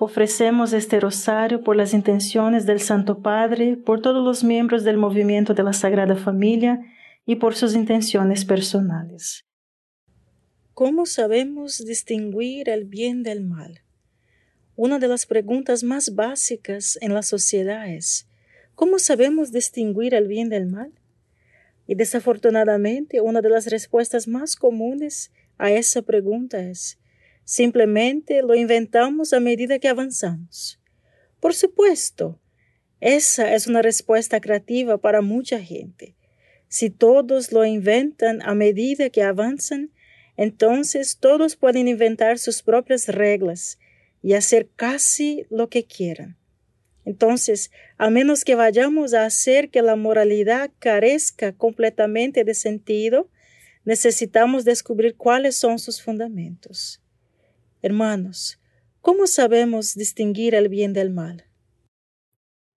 Ofrecemos este rosario por las intenciones del Santo Padre, por todos los miembros del movimiento de la Sagrada Familia y por sus intenciones personales. ¿Cómo sabemos distinguir el bien del mal? Una de las preguntas más básicas en la sociedad es, ¿cómo sabemos distinguir el bien del mal? Y desafortunadamente, una de las respuestas más comunes a esa pregunta es, Simplemente lo inventamos a medida que avanzamos. Por supuesto, esa es una respuesta creativa para mucha gente. Si todos lo inventan a medida que avanzan, entonces todos pueden inventar sus propias reglas y hacer casi lo que quieran. Entonces, a menos que vayamos a hacer que la moralidad carezca completamente de sentido, necesitamos descubrir cuáles son sus fundamentos. Hermanos, ¿cómo sabemos distinguir el bien del mal?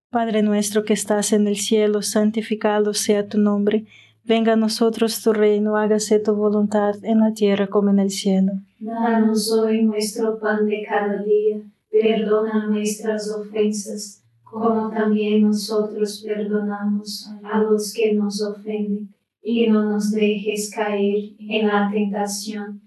Padre nuestro que estás en el cielo, santificado sea tu nombre. Venga a nosotros tu reino, hágase tu voluntad en la tierra como en el cielo. Danos hoy nuestro pan de cada día, perdona nuestras ofensas, como también nosotros perdonamos a los que nos ofenden, y no nos dejes caer en la tentación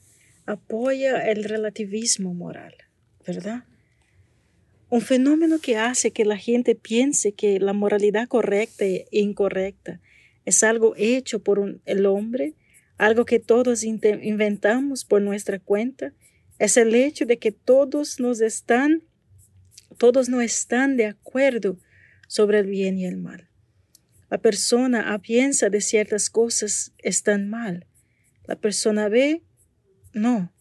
apoya el relativismo moral, ¿verdad? Un fenómeno que hace que la gente piense que la moralidad correcta e incorrecta es algo hecho por el hombre, algo que todos inventamos por nuestra cuenta, es el hecho de que todos nos están, todos no están de acuerdo sobre el bien y el mal. La persona A piensa de ciertas cosas están mal. La persona B no.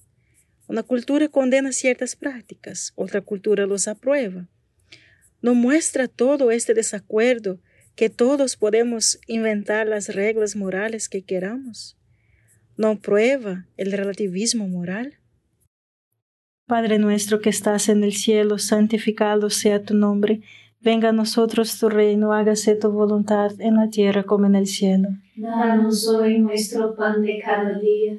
Una cultura condena ciertas prácticas, otra cultura los aprueba. No muestra todo este desacuerdo que todos podemos inventar las reglas morales que queramos. No prueba el relativismo moral. Padre nuestro que estás en el cielo, santificado sea tu nombre. Venga a nosotros tu reino, hágase tu voluntad en la tierra como en el cielo. Danos hoy nuestro pan de cada día,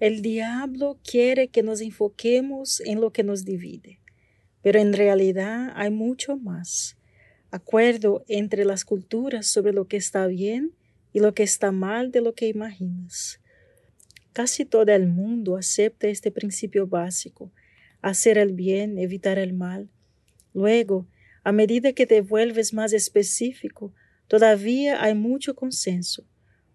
El diablo quiere que nos enfoquemos en lo que nos divide, pero en realidad hay mucho más. Acuerdo entre las culturas sobre lo que está bien y lo que está mal de lo que imaginas. casi todo el mundo acepta este principio básico, hacer el bien, evitar el mal. Luego, a medida que te vuelves más específico, todavía hay mucho consenso.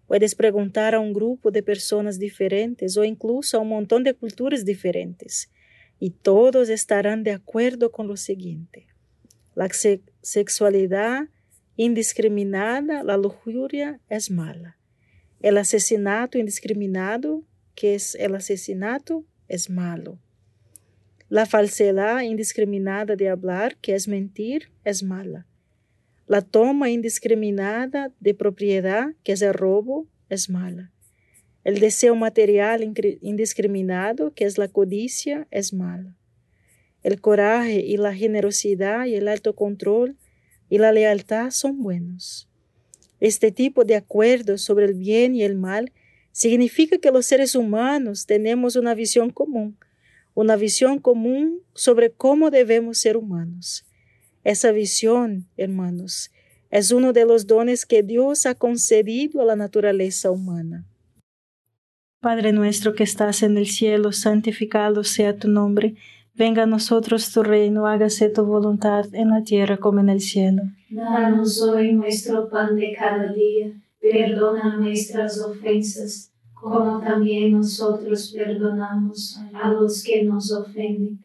Puedes preguntar a un grupo de personas diferentes o incluso a un montón de culturas diferentes, y todos estarán de acuerdo con lo siguiente. La sexualidad indiscriminada, la lujuria es mala. El asesinato indiscriminado, que es el asesinato, es malo. La falsedad indiscriminada de hablar, que es mentir, es mala. La toma indiscriminada de propiedad, que es el robo, es mala. El deseo material indiscriminado, que es la codicia, es mala. El coraje y la generosidad y el alto control y la lealtad son buenos. Este tipo de acuerdo sobre el bien y el mal significa que los seres humanos tenemos una visión común, una visión común sobre cómo debemos ser humanos. Esa visión, hermanos, es uno de los dones que Dios ha concedido a la naturaleza humana. Padre nuestro que estás en el cielo, santificado sea tu nombre Venga a nosotros tu reino, hágase tu voluntad en la tierra como en el cielo. Danos hoy nuestro pan de cada día, perdona nuestras ofensas, como también nosotros perdonamos a los que nos ofenden,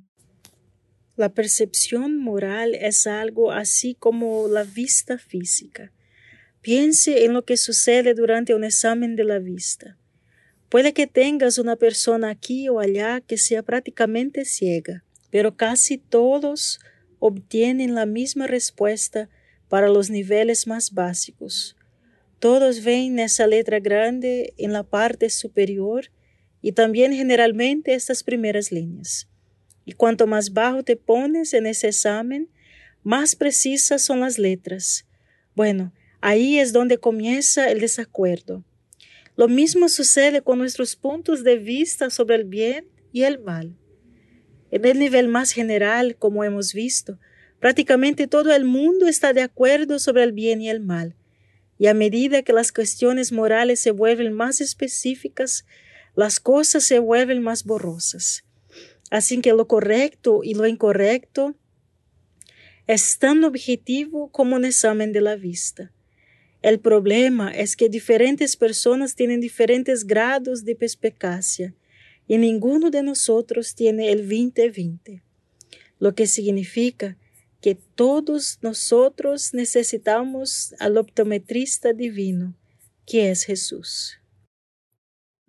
La percepción moral es algo así como la vista física. Piense en lo que sucede durante un examen de la vista. Puede que tengas una persona aquí o allá que sea prácticamente ciega, pero casi todos obtienen la misma respuesta para los niveles más básicos. Todos ven esa letra grande en la parte superior y también generalmente estas primeras líneas. Y cuanto más bajo te pones en ese examen, más precisas son las letras. Bueno, ahí es donde comienza el desacuerdo. Lo mismo sucede con nuestros puntos de vista sobre el bien y el mal. En el nivel más general, como hemos visto, prácticamente todo el mundo está de acuerdo sobre el bien y el mal. Y a medida que las cuestiones morales se vuelven más específicas, las cosas se vuelven más borrosas. Así que lo correcto y lo incorrecto es tan objetivo como un examen de la vista. El problema es que diferentes personas tienen diferentes grados de perspicacia y ninguno de nosotros tiene el 20-20, lo que significa que todos nosotros necesitamos al optometrista divino, que es Jesús.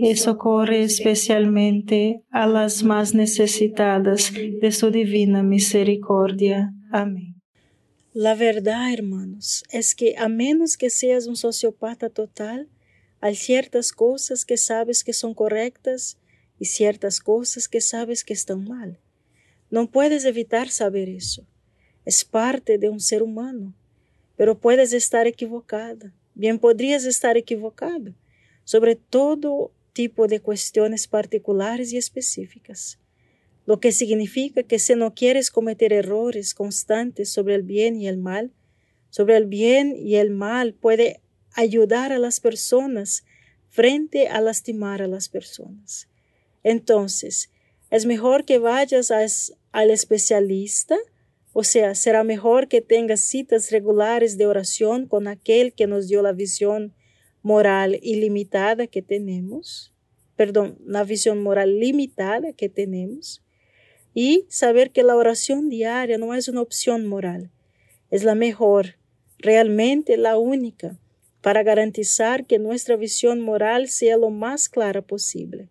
y socorre especialmente a las más necesitadas de su divina misericordia. Amén. La verdad, hermanos, es que a menos que seas un sociópata total, hay ciertas cosas que sabes que son correctas y ciertas cosas que sabes que están mal. No puedes evitar saber eso. Es parte de un ser humano. Pero puedes estar equivocada. Bien podrías estar equivocado sobre todo tipo de cuestiones particulares y específicas, lo que significa que si no quieres cometer errores constantes sobre el bien y el mal, sobre el bien y el mal puede ayudar a las personas frente a lastimar a las personas. Entonces, es mejor que vayas al especialista, o sea, será mejor que tengas citas regulares de oración con aquel que nos dio la visión moral ilimitada que tenemos, perdón, la visión moral limitada que tenemos, y saber que la oración diaria no es una opción moral, es la mejor, realmente la única, para garantizar que nuestra visión moral sea lo más clara posible.